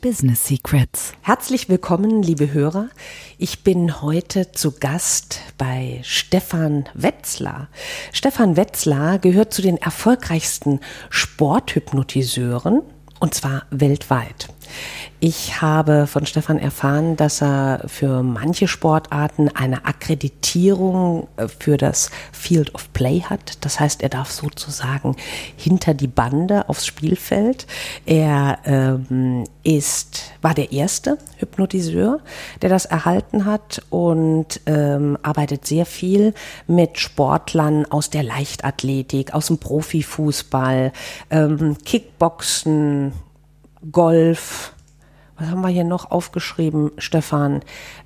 Business Secrets. Herzlich willkommen, liebe Hörer. Ich bin heute zu Gast bei Stefan Wetzlar. Stefan Wetzlar gehört zu den erfolgreichsten Sporthypnotiseuren und zwar weltweit. Ich habe von Stefan erfahren, dass er für manche Sportarten eine Akkreditierung äh, für das Field of Play hat. Das heißt, er darf sozusagen hinter die Bande aufs Spielfeld. Er ähm, ist, war der erste Hypnotiseur, der das erhalten hat und ähm, arbeitet sehr viel mit Sportlern aus der Leichtathletik, aus dem Profifußball, ähm, Kickboxen, Golf, was haben wir hier noch aufgeschrieben, Stefan?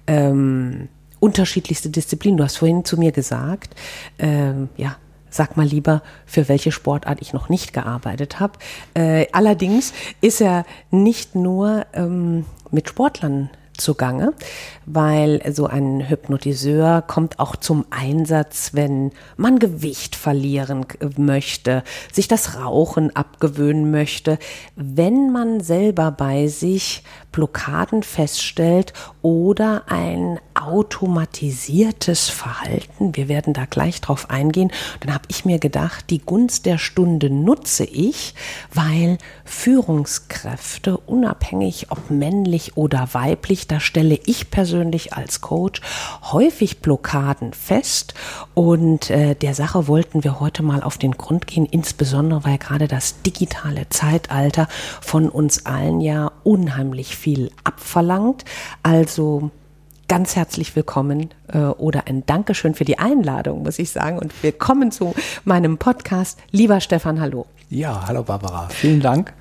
Ähm, unterschiedlichste Disziplinen. Du hast vorhin zu mir gesagt, ähm, ja, sag mal lieber, für welche Sportart ich noch nicht gearbeitet habe. Äh, allerdings ist er nicht nur ähm, mit Sportlern zugange, weil so ein Hypnotiseur kommt auch zum Einsatz, wenn man Gewicht verlieren möchte, sich das Rauchen abgewöhnen möchte, wenn man selber bei sich Blockaden feststellt oder ein automatisiertes Verhalten. Wir werden da gleich drauf eingehen. Dann habe ich mir gedacht, die Gunst der Stunde nutze ich, weil Führungskräfte, unabhängig ob männlich oder weiblich, da stelle ich persönlich als Coach häufig Blockaden fest. Und äh, der Sache wollten wir heute mal auf den Grund gehen, insbesondere weil gerade das digitale Zeitalter von uns allen ja unheimlich viel abverlangt. Also ganz herzlich willkommen äh, oder ein Dankeschön für die Einladung, muss ich sagen. Und willkommen zu meinem Podcast. Lieber Stefan, hallo. Ja, hallo Barbara. Vielen Dank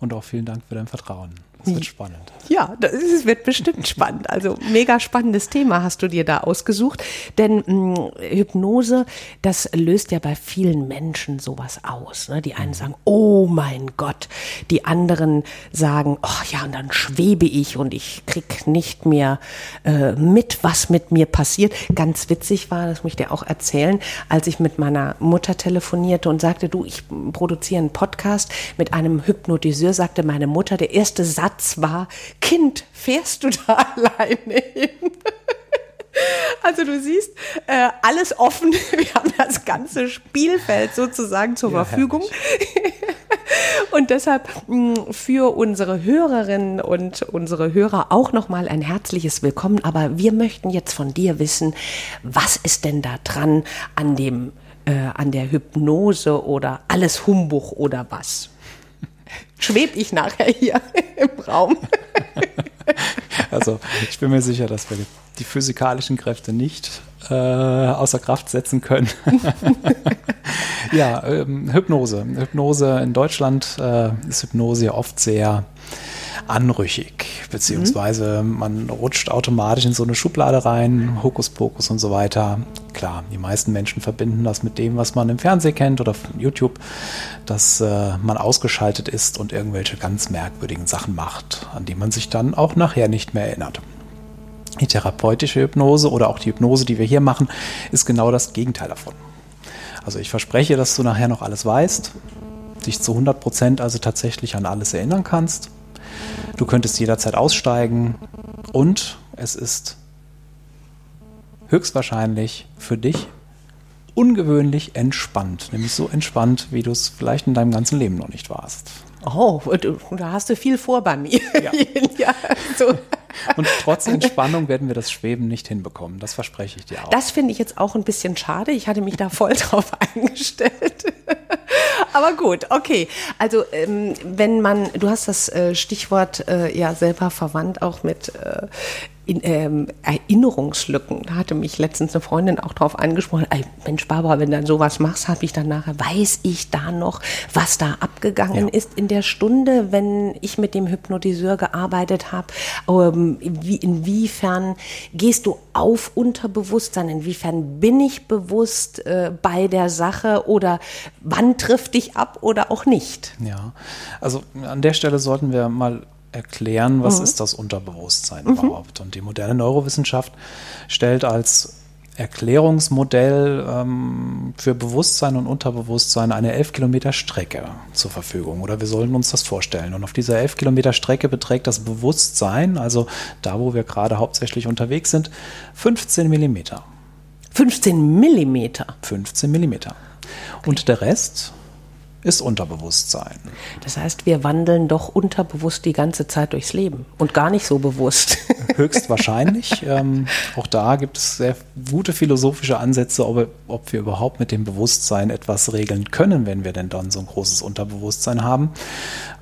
und auch vielen Dank für dein Vertrauen. Es wird spannend. Ja, es wird bestimmt spannend. Also mega spannendes Thema hast du dir da ausgesucht. Denn mh, hm, Hypnose, das löst ja bei vielen Menschen sowas aus. Ne? Die einen sagen, oh mein Gott. Die anderen sagen, oh ja, und dann schwebe ich und ich krieg nicht mehr äh, mit, was mit mir passiert. Ganz witzig war, das muss ich dir auch erzählen, als ich mit meiner Mutter telefonierte und sagte, du, ich produziere einen Podcast mit einem Hypnotiseur, sagte meine Mutter, der erste Satz Satz war, Kind, fährst du da alleine hin? Also du siehst, äh, alles offen. Wir haben das ganze Spielfeld sozusagen zur ja, Verfügung. und deshalb mh, für unsere Hörerinnen und unsere Hörer auch nochmal ein herzliches Willkommen. Aber wir möchten jetzt von dir wissen, was ist denn da dran an dem, äh, an der Hypnose oder alles Humbug oder was? Schwebe ich nachher hier im Raum. Also ich bin mir sicher, dass wir die physikalischen Kräfte nicht äh, außer Kraft setzen können. ja, ähm, Hypnose. Hypnose in Deutschland äh, ist Hypnose ja oft sehr anrüchig, beziehungsweise mhm. man rutscht automatisch in so eine Schublade rein, Hokuspokus und so weiter. Klar, die meisten Menschen verbinden das mit dem, was man im Fernsehen kennt oder von YouTube, dass äh, man ausgeschaltet ist und irgendwelche ganz merkwürdigen Sachen macht, an die man sich dann auch nachher nicht mehr erinnert. Die therapeutische Hypnose oder auch die Hypnose, die wir hier machen, ist genau das Gegenteil davon. Also ich verspreche, dass du nachher noch alles weißt, dich zu 100 Prozent also tatsächlich an alles erinnern kannst Du könntest jederzeit aussteigen und es ist höchstwahrscheinlich für dich ungewöhnlich entspannt. Nämlich so entspannt, wie du es vielleicht in deinem ganzen Leben noch nicht warst. Oh, da hast du viel vor bei mir. Ja. ja so. Und trotz Entspannung werden wir das Schweben nicht hinbekommen. Das verspreche ich dir auch. Das finde ich jetzt auch ein bisschen schade. Ich hatte mich da voll drauf eingestellt. Aber gut, okay. Also ähm, wenn man, du hast das äh, Stichwort äh, ja selber verwandt auch mit äh, in, ähm, Erinnerungslücken. Da hatte mich letztens eine Freundin auch drauf angesprochen. Ey, Mensch, Barbara, wenn du dann sowas machst, habe ich dann nachher, weiß ich da noch, was da abgegangen ja. ist in der Stunde, wenn ich mit dem Hypnotiseur gearbeitet habe. Ähm, wie, inwiefern gehst du auf Unterbewusstsein? Inwiefern bin ich bewusst äh, bei der Sache oder wann trifft dich ab oder auch nicht? Ja, also an der Stelle sollten wir mal erklären, was mhm. ist das Unterbewusstsein mhm. überhaupt. Und die moderne Neurowissenschaft stellt als Erklärungsmodell ähm, für Bewusstsein und Unterbewusstsein eine elf Kilometer Strecke zur Verfügung. Oder wir sollen uns das vorstellen. Und auf dieser elf Kilometer Strecke beträgt das Bewusstsein, also da, wo wir gerade hauptsächlich unterwegs sind, 15 Millimeter. 15 Millimeter? 15 Millimeter. Und der Rest ist Unterbewusstsein. Das heißt, wir wandeln doch unterbewusst die ganze Zeit durchs Leben und gar nicht so bewusst. Höchstwahrscheinlich. ähm, auch da gibt es sehr gute philosophische Ansätze, ob, ob, wir überhaupt mit dem Bewusstsein etwas regeln können, wenn wir denn dann so ein großes Unterbewusstsein haben.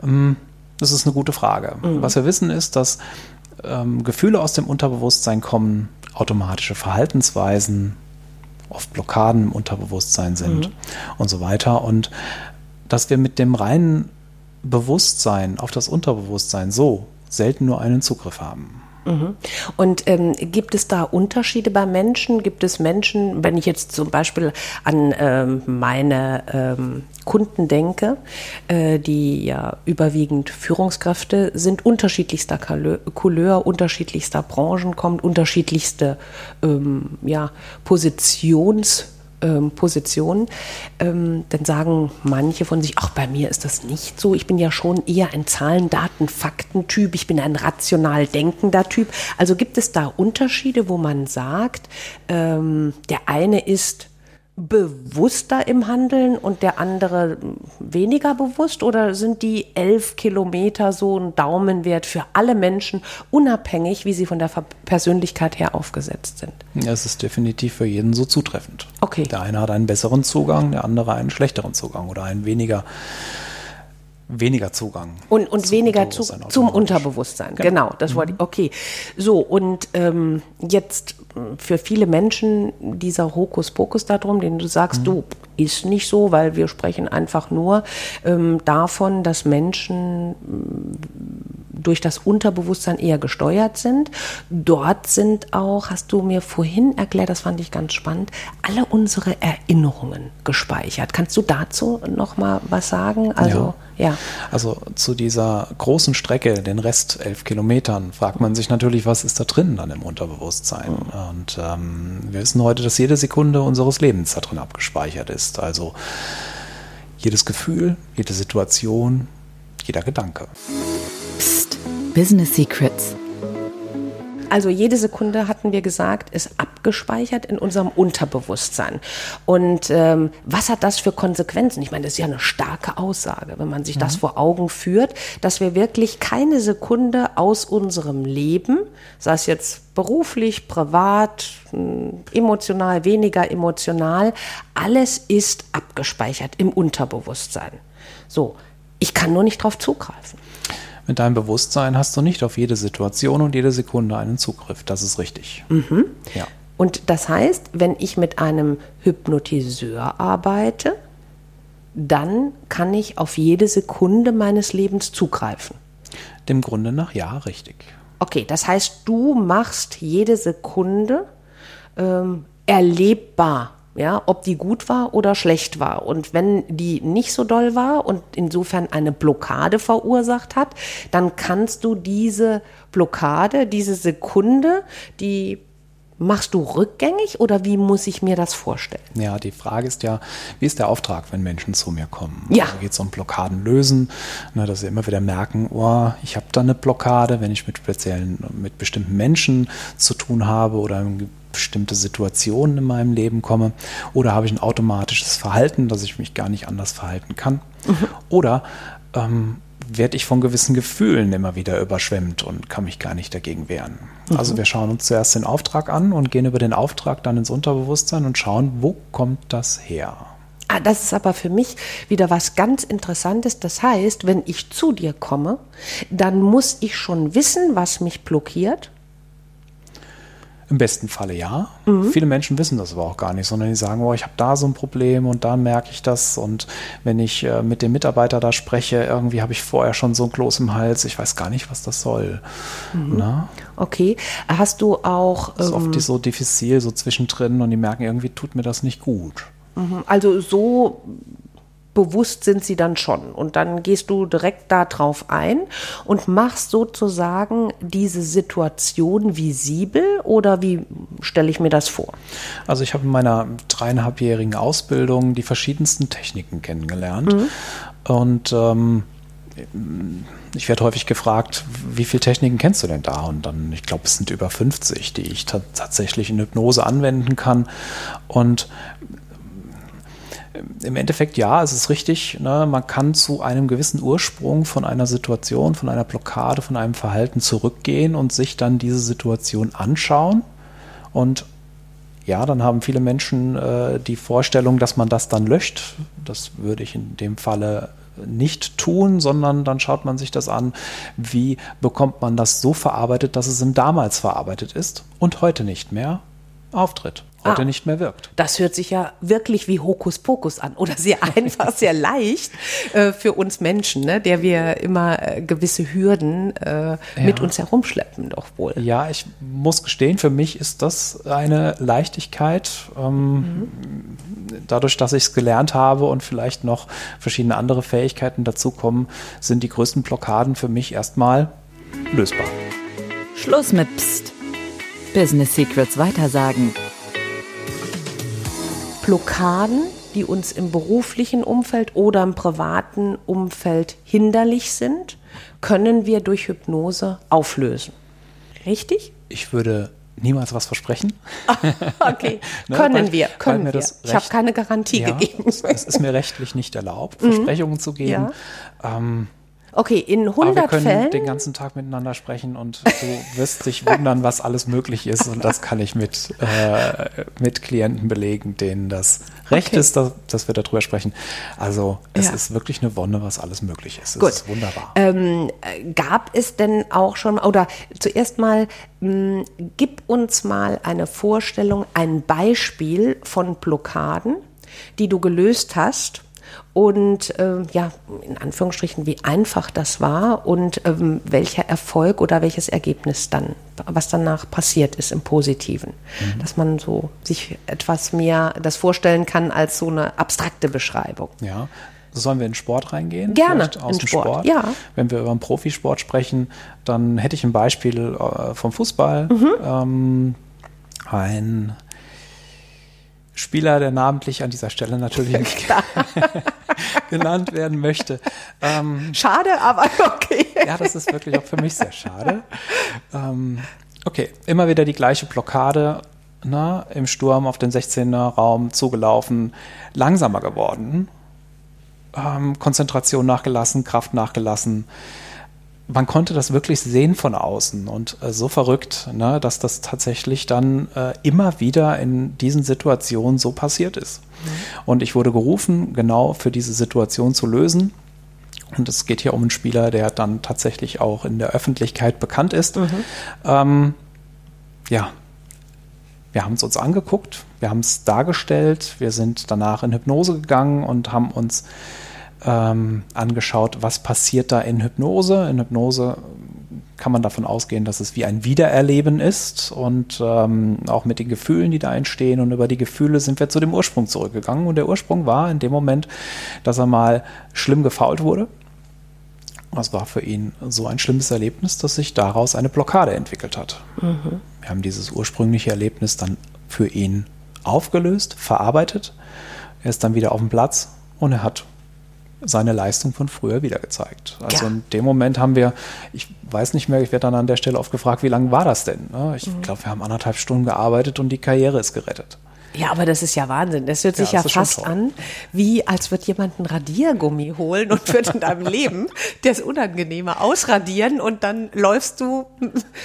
Ähm, das ist eine gute Frage. Mhm. Was wir wissen ist, dass ähm, Gefühle aus dem Unterbewusstsein kommen, automatische Verhaltensweisen, oft Blockaden im Unterbewusstsein sind mhm. und so weiter. Und dass wir mit dem reinen Bewusstsein auf das Unterbewusstsein so selten nur einen Zugriff haben. Mhm. Und ähm, gibt es da Unterschiede bei Menschen? Gibt es Menschen, wenn ich jetzt zum Beispiel an ähm, meine ähm, Kunden denke, äh, die ja überwiegend Führungskräfte sind, unterschiedlichster Couleur, unterschiedlichster Branchen, kommt unterschiedlichste ähm, ja, Positions- ähm, Position, ähm, dann sagen manche von sich, ach, bei mir ist das nicht so. Ich bin ja schon eher ein Zahlen, Daten, Fakten-Typ. Ich bin ein rational denkender Typ. Also gibt es da Unterschiede, wo man sagt, ähm, der eine ist bewusster im Handeln und der andere weniger bewusst? Oder sind die elf Kilometer so ein Daumenwert für alle Menschen, unabhängig, wie sie von der Persönlichkeit her aufgesetzt sind? Ja, es ist definitiv für jeden so zutreffend. Okay. Der eine hat einen besseren Zugang, der andere einen schlechteren Zugang oder einen weniger weniger Zugang. Und, und weniger zu, zum Unterbewusstsein. Genau, genau das mhm. wollte ich. Okay. So, und ähm, jetzt für viele Menschen dieser Hokuspokus darum, den du sagst, mhm. du ist nicht so, weil wir sprechen einfach nur ähm, davon, dass Menschen durch das Unterbewusstsein eher gesteuert sind. Dort sind auch, hast du mir vorhin erklärt, das fand ich ganz spannend, alle unsere Erinnerungen gespeichert. Kannst du dazu noch mal was sagen? Also ja. ja. Also zu dieser großen Strecke, den Rest elf Kilometern, fragt man sich natürlich, was ist da drin dann im Unterbewusstsein? Mhm. Und ähm, wir wissen heute, dass jede Sekunde unseres Lebens da drin abgespeichert ist. Also jedes Gefühl, jede Situation, jeder Gedanke. Business Secrets. Also jede Sekunde, hatten wir gesagt, ist abgespeichert in unserem Unterbewusstsein. Und ähm, was hat das für Konsequenzen? Ich meine, das ist ja eine starke Aussage, wenn man sich mhm. das vor Augen führt, dass wir wirklich keine Sekunde aus unserem Leben, sei es jetzt beruflich, privat, hm, emotional, weniger emotional, alles ist abgespeichert im Unterbewusstsein. So, ich kann nur nicht darauf zugreifen. Mit deinem Bewusstsein hast du nicht auf jede Situation und jede Sekunde einen Zugriff. Das ist richtig. Mhm. Ja. Und das heißt, wenn ich mit einem Hypnotiseur arbeite, dann kann ich auf jede Sekunde meines Lebens zugreifen. Dem Grunde nach ja, richtig. Okay, das heißt, du machst jede Sekunde ähm, erlebbar ja, ob die gut war oder schlecht war. Und wenn die nicht so doll war und insofern eine Blockade verursacht hat, dann kannst du diese Blockade, diese Sekunde, die Machst du rückgängig oder wie muss ich mir das vorstellen? Ja, die Frage ist ja, wie ist der Auftrag, wenn Menschen zu mir kommen? Ja. Also geht es um Blockaden lösen, ne, dass sie immer wieder merken, oh, ich habe da eine Blockade, wenn ich mit speziellen, mit bestimmten Menschen zu tun habe oder in bestimmte Situationen in meinem Leben komme. Oder habe ich ein automatisches Verhalten, dass ich mich gar nicht anders verhalten kann. Mhm. Oder ähm, werde ich von gewissen Gefühlen immer wieder überschwemmt und kann mich gar nicht dagegen wehren. Mhm. Also wir schauen uns zuerst den Auftrag an und gehen über den Auftrag dann ins Unterbewusstsein und schauen, wo kommt das her? Ah, das ist aber für mich wieder was ganz Interessantes. Das heißt, wenn ich zu dir komme, dann muss ich schon wissen, was mich blockiert Im besten Falle ja. Mhm. Viele Menschen wissen das aber auch gar nicht, sondern die sagen, oh, ich habe da so ein Problem und da merke ich das. Und wenn ich äh, mit dem Mitarbeiter da spreche, irgendwie habe ich vorher schon so ein Kloß im Hals, ich weiß gar nicht, was das soll. Mhm. Okay. Hast du auch. Das ist ähm, oft so diffizil, so zwischendrin und die merken, irgendwie tut mir das nicht gut. Mhm. Also so bewusst sind sie dann schon. Und dann gehst du direkt darauf ein und machst sozusagen diese Situation visibel oder wie stelle ich mir das vor? Also ich habe in meiner dreieinhalbjährigen Ausbildung die verschiedensten Techniken kennengelernt. Mhm. Und ähm, ich werde häufig gefragt, wie viele Techniken kennst du denn da? Und dann, ich glaube, es sind über 50, die ich tatsächlich in Hypnose anwenden kann. Und im Endeffekt ja, es ist richtig. Ne? Man kann zu einem gewissen Ursprung von einer Situation, von einer Blockade, von einem Verhalten zurückgehen und sich dann diese Situation anschauen. Und ja, dann haben viele Menschen äh, die Vorstellung, dass man das dann löscht. Das würde ich in dem Falle nicht tun, sondern dann schaut man sich das an, wie bekommt man das so verarbeitet, dass es im damals verarbeitet ist und heute nicht mehr auftritt heute ah, nicht mehr wirkt. Das hört sich ja wirklich wie Hokuspokus an oder sehr einfach, sehr leicht äh, für uns Menschen, ne, der wir immer äh, gewisse Hürden äh, ja. mit uns herumschleppen, doch wohl. Ja, ich muss gestehen, für mich ist das eine Leichtigkeit. Ähm, mhm. Dadurch, dass ich es gelernt habe und vielleicht noch verschiedene andere Fähigkeiten dazukommen, sind die größten Blockaden für mich erstmal lösbar. Schluss mit Psst. Business Secrets weitersagen. Blockaden, die uns im beruflichen Umfeld oder im privaten Umfeld hinderlich sind, können wir durch Hypnose auflösen. Richtig? Ich würde niemals was versprechen. okay, ne, können weil, wir, können wir. ich habe keine Garantie ja, gegeben. es, ist mir rechtlich nicht erlaubt, mhm. Versprechungen zu geben. Ja. Ähm, Okay, in 100 Aber wir können Fällen. den ganzen Tag miteinander sprechen und du wirst dich wundern, was alles möglich ist. Und das kann ich mit, äh, mit Klienten belegen, denen das recht okay. ist, dass, dass, wir darüber sprechen. Also es ja. ist wirklich eine Wonne, was alles möglich ist. Es Gut. ist wunderbar. Ähm, gab es denn auch schon, oder zuerst mal, mh, hm, gib uns mal eine Vorstellung, ein Beispiel von Blockaden, die du gelöst hast und äh, ja, in Anführungsstrichen, wie einfach das war und ähm, welcher Erfolg oder welches Ergebnis dann, was danach passiert ist im Positiven. Mhm. Dass man so sich etwas mehr das vorstellen kann als so eine abstrakte Beschreibung. Ja. Sollen wir in Sport reingehen? Gerne. Aus in Sport. Sport. Ja. Wenn wir über einen Profisport sprechen, dann hätte ich ein Beispiel äh, vom Fußball. Mhm. Ähm, ein Spieler, der namentlich an dieser Stelle natürlich nicht genannt werden möchte. Ähm, schade, aber okay. ja, das ist wirklich auch für mich sehr schade. Ähm, okay, immer wieder die gleiche Blockade na, im Sturm auf den 16er Raum zugelaufen, langsamer geworden, ähm, Konzentration nachgelassen, Kraft nachgelassen man konnte das wirklich sehen von außen und äh, so verrückt, ne, dass das tatsächlich dann äh, immer wieder in diesen Situationen so passiert ist. Mhm. Und ich wurde gerufen, genau für diese Situation zu lösen. Und es geht hier um einen Spieler, der dann tatsächlich auch in der Öffentlichkeit bekannt ist. Mhm. Ähm, ja, wir haben es uns angeguckt, wir haben es dargestellt, wir sind danach in Hypnose gegangen und haben uns ähm, angeschaut, was passiert da in Hypnose. In Hypnose kann man davon ausgehen, dass es wie ein Wiedererleben ist und ähm, auch mit den Gefühlen, die da entstehen. Und über die Gefühle sind wir zu dem Ursprung zurückgegangen. Und der Ursprung war in dem Moment, dass er mal schlimm gefault wurde. Das war für ihn so ein schlimmes Erlebnis, dass sich daraus eine Blockade entwickelt hat. Mhm. Wir haben dieses ursprüngliche Erlebnis dann für ihn aufgelöst, verarbeitet. Er ist dann wieder auf dem Platz und er hat seine Leistung von früher wieder gezeigt. Also ja. in dem Moment haben wir, ich weiß nicht mehr, ich werde dann an der Stelle oft gefragt, wie lange war das denn? Ne? Ich mhm. glaube, wir haben anderthalb Stunden gearbeitet und die Karriere ist gerettet. Ja, aber das ist ja Wahnsinn. Das hört sich ja, ja fast an, wie als wird jemand ein Radiergummi holen und wird in deinem Leben das Unangenehme ausradieren und dann läufst du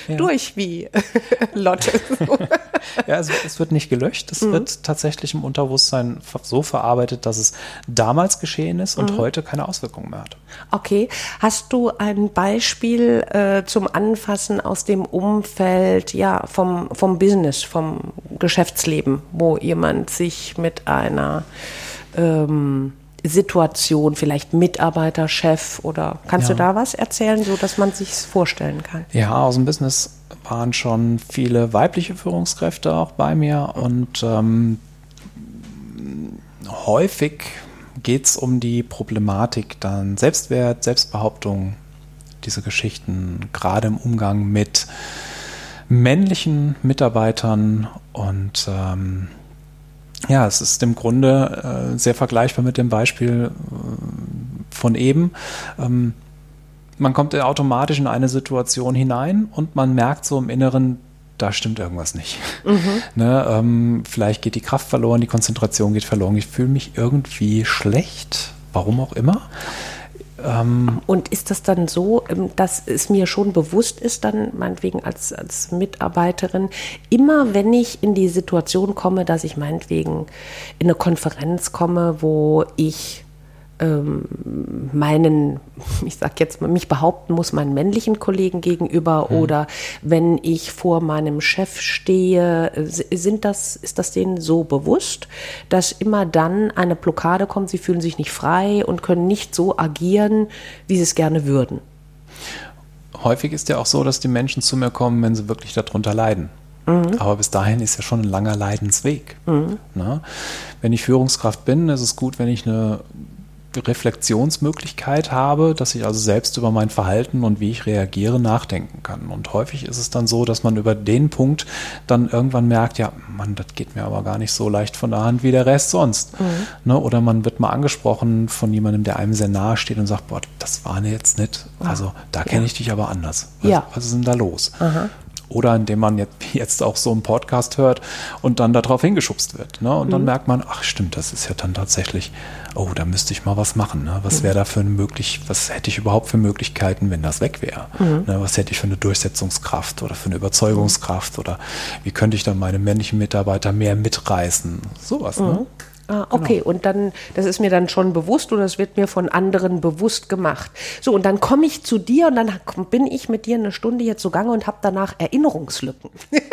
ja. durch wie Lotte. ja, also es wird nicht gelöscht. Es mhm. wird tatsächlich im Unterbewusstsein so verarbeitet, dass es damals geschehen ist und mhm. heute keine Auswirkungen mehr hat. Okay. Hast du ein Beispiel äh, zum Anfassen aus dem Umfeld, ja, vom, vom Business, vom Geschäftsleben, wo jemand sich mit einer ähm, Situation, vielleicht Mitarbeiter, Chef oder kannst ja. du da was erzählen, so dass man sich vorstellen kann? Ja, aus dem Business waren schon viele weibliche Führungskräfte auch bei mir und ähm, häufig geht es um die Problematik dann Selbstwert, Selbstbehauptung, diese Geschichten, gerade im Umgang mit männlichen Mitarbeitern und ähm, ja, es ist im Grunde äh, sehr vergleichbar mit dem Beispiel äh, von eben. Ähm, man kommt automatisch in eine Situation hinein und man merkt so im Inneren, da stimmt irgendwas nicht. Mhm. Ne, ähm, vielleicht geht die Kraft verloren, die Konzentration geht verloren, ich fühle mich irgendwie schlecht, warum auch immer. Ähm, und ist das dann so, ähm, dass es mir schon bewusst ist, dann meinetwegen als, als Mitarbeiterin, immer wenn ich in die Situation komme, dass ich meinetwegen in eine Konferenz komme, wo ich meinen, ich sag jetzt mal, mich behaupten muss meinen männlichen Kollegen gegenüber mhm. oder wenn ich vor meinem Chef stehe, sind das, ist das denen so bewusst, dass immer dann eine Blockade kommt, sie fühlen sich nicht frei und können nicht so agieren, wie sie es gerne würden. Häufig ist ja auch so, dass die Menschen zu mir kommen, wenn sie wirklich darunter leiden. Mhm. Aber bis dahin ist ja schon ein langer Leidensweg. Mhm. Wenn ich Führungskraft bin, ist es gut, wenn ich eine Reflexionsmöglichkeit habe, dass ich also selbst über mein Verhalten und wie ich reagiere nachdenken kann. Und häufig ist es dann so, dass man über den Punkt dann irgendwann merkt, ja, Mann, das geht mir aber gar nicht so leicht von der Hand wie der Rest sonst. Mhm. Ne? Oder man wird mal angesprochen von jemandem, der einem sehr nahe steht und sagt, boah, das war jetzt nicht, also da kenne ich dich aber anders. Was, ja. was ist denn da los? Aha oder indem man jetzt, jetzt auch so einen Podcast hört und dann darauf hingeschubst wird. Ne? Und mhm. dann merkt man, ach stimmt, das ist ja dann tatsächlich, oh, da müsste ich mal was machen. Ne? Was wäre da für eine möglich, was hätte ich überhaupt für Möglichkeiten, wenn das weg wäre? Mhm. Ne? Was hätte ich für eine Durchsetzungskraft oder für eine Überzeugungskraft oder wie könnte ich dann meine männlichen Mitarbeiter mehr mitreißen? Sowas, ne? mhm. ne? Ah, okay, genau. und dann, das ist mir dann schon bewusst oder es wird mir von anderen bewusst gemacht. So, und dann komme ich zu dir und dann bin ich mit dir eine Stunde hier zugange und habe danach Erinnerungslücken.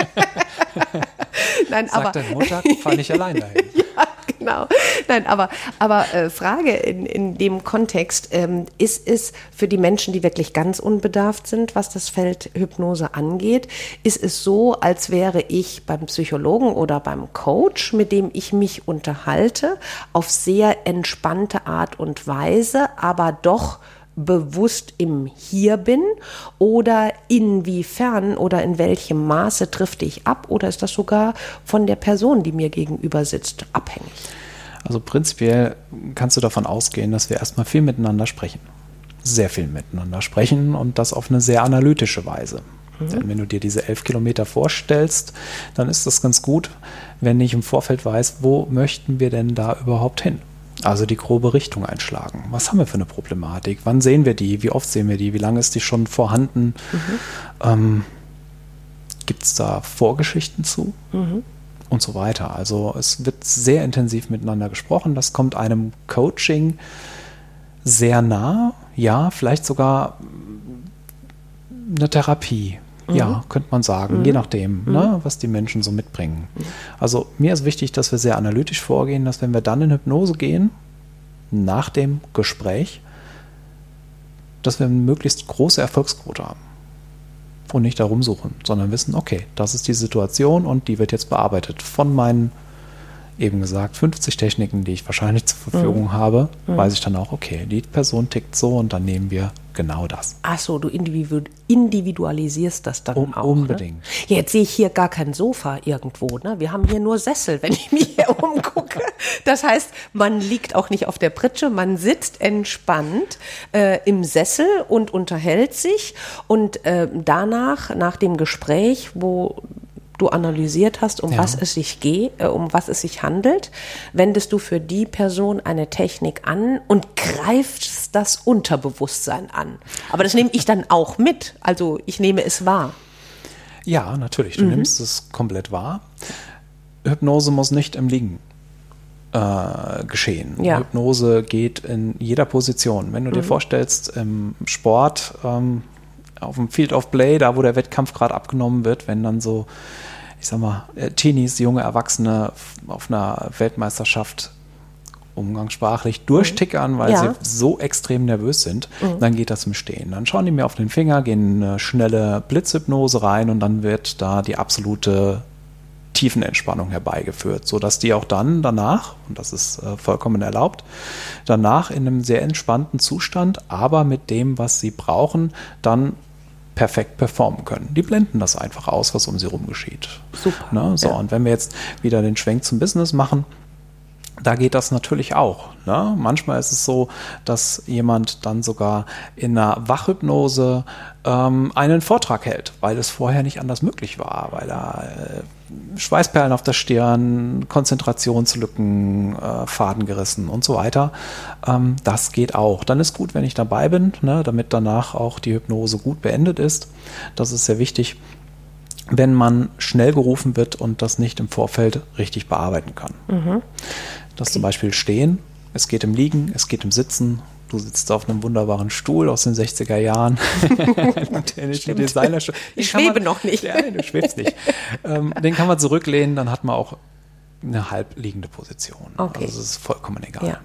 Nein, Sagt aber. Dein Montag fahre ich allein dahin. ja, genau. Nein, aber, aber äh, Frage in, in dem Kontext, ähm, ist es für die Menschen, die wirklich ganz unbedarft sind, was das Feld Hypnose angeht, ist es so, als wäre ich beim Psychologen oder beim Coach, mit dem ich mich unterhalte, auf sehr entspannte Art und Weise, aber doch bewusst im Hier bin oder inwiefern oder in welchem Maße trifft ich ab oder ist das sogar von der Person, die mir gegenüber sitzt, abhängig? Also prinzipiell kannst du davon ausgehen, dass wir erstmal viel miteinander sprechen. Sehr viel miteinander sprechen und das auf eine sehr analytische Weise. Mhm. Denn wenn du dir diese elf Kilometer vorstellst, dann ist das ganz gut, wenn ich im Vorfeld weiß, wo möchten wir denn da überhaupt hin? Also die grobe Richtung einschlagen. Was haben wir für eine Problematik? Wann sehen wir die? Wie oft sehen wir die? Wie lange ist die schon vorhanden? Mhm. Ähm, Gibt es da Vorgeschichten zu? Mhm. Und so weiter. Also es wird sehr intensiv miteinander gesprochen. Das kommt einem Coaching sehr nah. Ja, vielleicht sogar eine Therapie. Ja, mhm. könnte man sagen, mhm. je nachdem, mhm. ne, was die Menschen so mitbringen. Also mir ist wichtig, dass wir sehr analytisch vorgehen, dass wenn wir dann in Hypnose gehen, nach dem Gespräch, dass wir eine möglichst große Erfolgsquote haben. Und nicht darum suchen, sondern wissen, okay, das ist die Situation und die wird jetzt bearbeitet von meinen eben gesagt, 50 Techniken, die ich wahrscheinlich zur Verfügung mhm. habe, mhm. weiß ich dann auch, okay, die Person tickt so und dann nehmen wir genau das. Ach so, du individualisierst das dann um, auch. Ne? Unbedingt. Ne? Jetzt sehe ich hier gar kein Sofa irgendwo. Ne? Wir haben hier nur Sessel, wenn ich mich hier umgucke. Das heißt, man liegt auch nicht auf der Pritsche, man sitzt entspannt äh, im Sessel und unterhält sich. Und äh, danach, nach dem Gespräch, wo du analysiert hast, um Ja. was es sich geht, äh, um was es sich handelt, wendest du für die Person eine Technik an und greifst das Unterbewusstsein an. Aber das nehme ich dann auch mit. Also ich nehme es wahr. Ja, natürlich. Du nimmst es komplett wahr. Hypnose muss nicht im Liegen äh, geschehen. Ja. Hypnose geht in jeder Position. Wenn du dir vorstellst, im Sport, ähm, auf dem Field of Play, da wo der Wettkampf gerade abgenommen wird, wenn dann so, ich sag mal, äh, Teenies, junge Erwachsene auf einer Weltmeisterschaft umgangssprachlich durchtickern, weil Ja. sie so extrem nervös sind, dann geht das im Stehen. Dann schauen die mir auf den Finger, gehen in eine schnelle Blitzhypnose rein und dann wird da die absolute Tiefenentspannung herbeigeführt, sodass die auch dann danach, und das ist äh, vollkommen erlaubt, danach in einem sehr entspannten Zustand, aber mit dem, was sie brauchen, dann perfekt performen können. Die blenden das einfach aus, was um sie rum geschieht. Super, Ne? So, ja. und wenn wir jetzt wieder den Schwenk zum Business machen, da geht das natürlich auch. Ne? Manchmal ist es so, dass jemand dann sogar in einer Wachhypnose ähm, einen Vortrag hält, weil es vorher nicht anders möglich war, weil er äh, Schweißperlen auf der Stirn, Konzentrationslücken, äh, Faden gerissen und so weiter. Ähm, das geht auch. Dann ist gut, wenn ich dabei bin, ne? damit danach auch die Hypnose gut beendet ist. Das ist sehr wichtig wenn man schnell gerufen wird und das nicht im Vorfeld richtig bearbeiten kann. Das zum Beispiel Stehen, es geht im Liegen, es geht im Sitzen. Du sitzt auf einem wunderbaren Stuhl aus den 60er Jahren. den. Designerstuhl. Ich schwebe noch nicht. Ja, du schwebst nicht. ähm, den kann man zurücklehnen, dann hat man auch eine halbliegende Position. Okay. Also es ist vollkommen egal. Ja.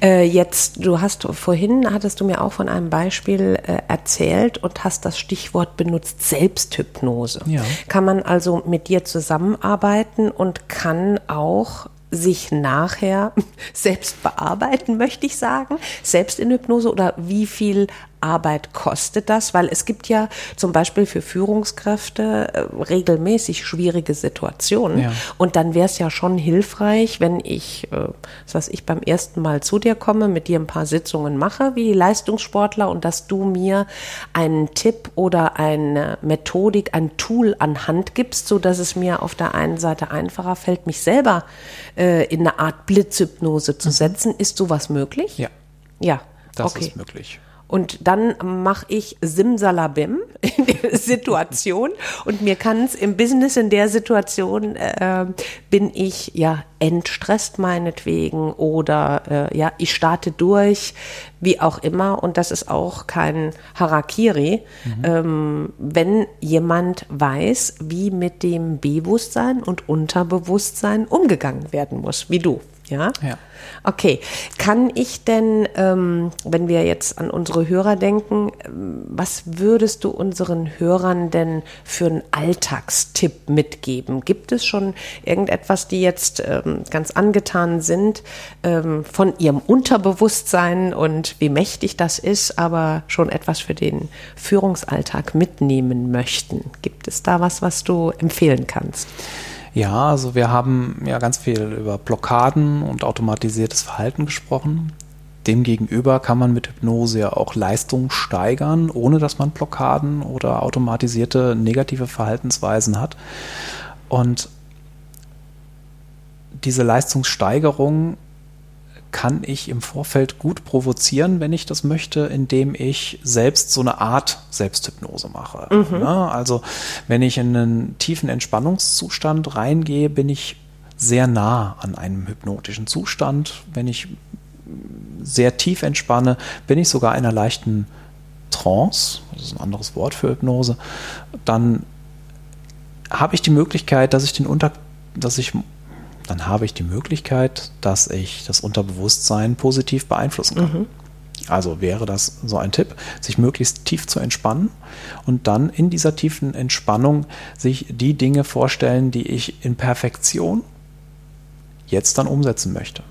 Äh, jetzt, du hast vorhin, hattest du mir auch von einem Beispiel äh, erzählt und hast das Stichwort benutzt, Selbsthypnose. Ja. Kann man also mit dir zusammenarbeiten und kann auch sich nachher selbst bearbeiten, möchte ich sagen, selbst in Hypnose oder wie viel Arbeit kostet das? Weil es gibt ja zum Beispiel für Führungskräfte äh, regelmäßig schwierige Situationen Ja. und dann wäre es ja schon hilfreich, wenn ich, äh, was weiß ich, beim ersten Mal zu dir komme, mit dir ein paar Sitzungen mache, wie Leistungssportler, und dass du mir einen Tipp oder eine Methodik, ein Tool an Hand gibst, so dass es mir auf der einen Seite einfacher fällt, mich selber äh, in eine Art Blitzhypnose zu setzen. Ist sowas möglich? Ja, Ja. das okay. ist möglich. Und dann mache ich Simsalabim in der Situation. Und mir kann es im Business in der Situation äh, bin ich ja entstresst meinetwegen oder äh, ja ich starte durch wie auch immer. Und das ist auch kein Harakiri, ähm, wenn jemand weiß, wie mit dem Bewusstsein und Unterbewusstsein umgegangen werden muss, wie du. Ja? Ja. Okay, kann ich denn, ähm, wenn wir jetzt an unsere Hörer denken, ähm, was würdest du unseren Hörern denn für einen Alltagstipp mitgeben? Gibt es schon irgendetwas, die jetzt ähm, ganz angetan sind ähm, von ihrem Unterbewusstsein und wie mächtig das ist, aber schon etwas für den Führungsalltag mitnehmen möchten? Gibt es da was, was du empfehlen kannst? Ja, also wir haben ja ganz viel über Blockaden und automatisiertes Verhalten gesprochen. Demgegenüber kann man mit Hypnose ja auch Leistung steigern, ohne dass man Blockaden oder automatisierte negative Verhaltensweisen hat. Und diese Leistungssteigerung kann ich im Vorfeld gut provozieren, wenn ich das möchte, indem ich selbst so eine Art Selbsthypnose mache. Ne? Also wenn ich in einen tiefen Entspannungszustand reingehe, bin ich sehr nah an einem hypnotischen Zustand. Wenn ich sehr tief entspanne, bin ich sogar in einer leichten Trance, das ist ein anderes Wort für Hypnose, dann habe ich die Möglichkeit, dass ich den Unter, dass ich, dann habe ich die Möglichkeit, dass ich das Unterbewusstsein positiv beeinflussen kann. Also wäre das so ein Tipp, sich möglichst tief zu entspannen und dann in dieser tiefen Entspannung sich die Dinge vorstellen, die ich in Perfektion jetzt dann umsetzen möchte.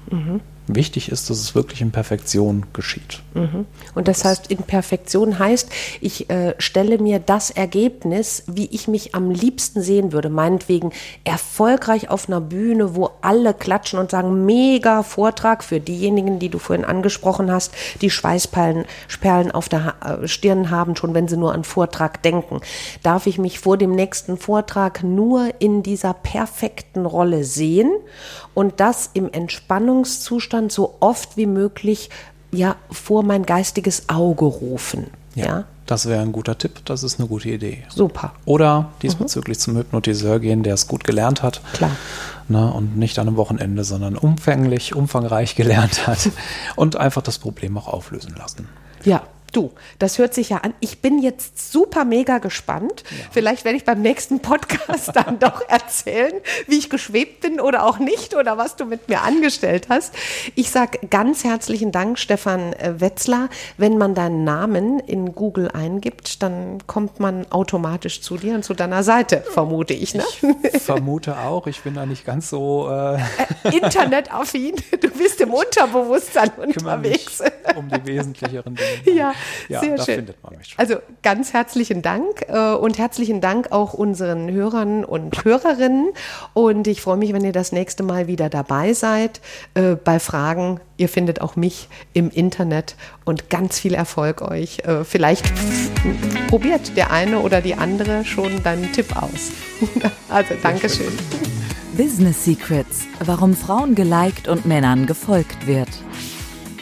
Wichtig ist, dass es wirklich in Perfektion geschieht. Mhm. Und das heißt, in Perfektion heißt, ich äh, stelle mir das Ergebnis, wie ich mich am liebsten sehen würde. Meinetwegen erfolgreich auf einer Bühne, wo alle klatschen und sagen, mega Vortrag für diejenigen, die du vorhin angesprochen hast, die Schweißperlen Perlen auf der ha Stirn haben, schon wenn sie nur an Vortrag denken. Darf ich mich vor dem nächsten Vortrag nur in dieser perfekten Rolle sehen und das im Entspannungszustand so oft wie möglich ja vor mein geistiges Auge rufen. Ja. ja? Das wäre ein guter Tipp, das ist eine gute Idee. Super. Oder diesbezüglich mhm. zum Hypnotiseur gehen, der es gut gelernt hat. Klar. Ne, und nicht an einem Wochenende, sondern umfänglich, umfangreich gelernt hat und einfach das Problem auch auflösen lassen. Ja, Du, das hört sich ja an. Ich bin jetzt super mega gespannt. Ja. Vielleicht werde ich beim nächsten Podcast dann doch erzählen, wie ich geschwebt bin oder auch nicht oder was du mit mir angestellt hast. Ich sage ganz herzlichen Dank, Stefan äh, Wetzler. Wenn man deinen Namen in Google eingibt, dann kommt man automatisch zu dir und zu deiner Seite, vermute ich. Ne? Ich vermute auch. Ich bin da nicht ganz so äh äh, internetaffin. Du bist im Unterbewusstsein unterwegs. um die wesentlicheren Dinge. Ja, ja, Sehr da schön. findet man mich schon. Also ganz herzlichen Dank äh, und herzlichen Dank auch unseren Hörern und Hörerinnen. Und ich freue mich, wenn ihr das nächste Mal wieder dabei seid äh, bei Fragen. Ihr findet auch mich im Internet und ganz viel Erfolg euch. Äh, vielleicht probiert der eine oder die andere schon deinen Tipp aus. also Dankeschön. Business Secrets, warum Frauen geliked und Männern gefolgt wird.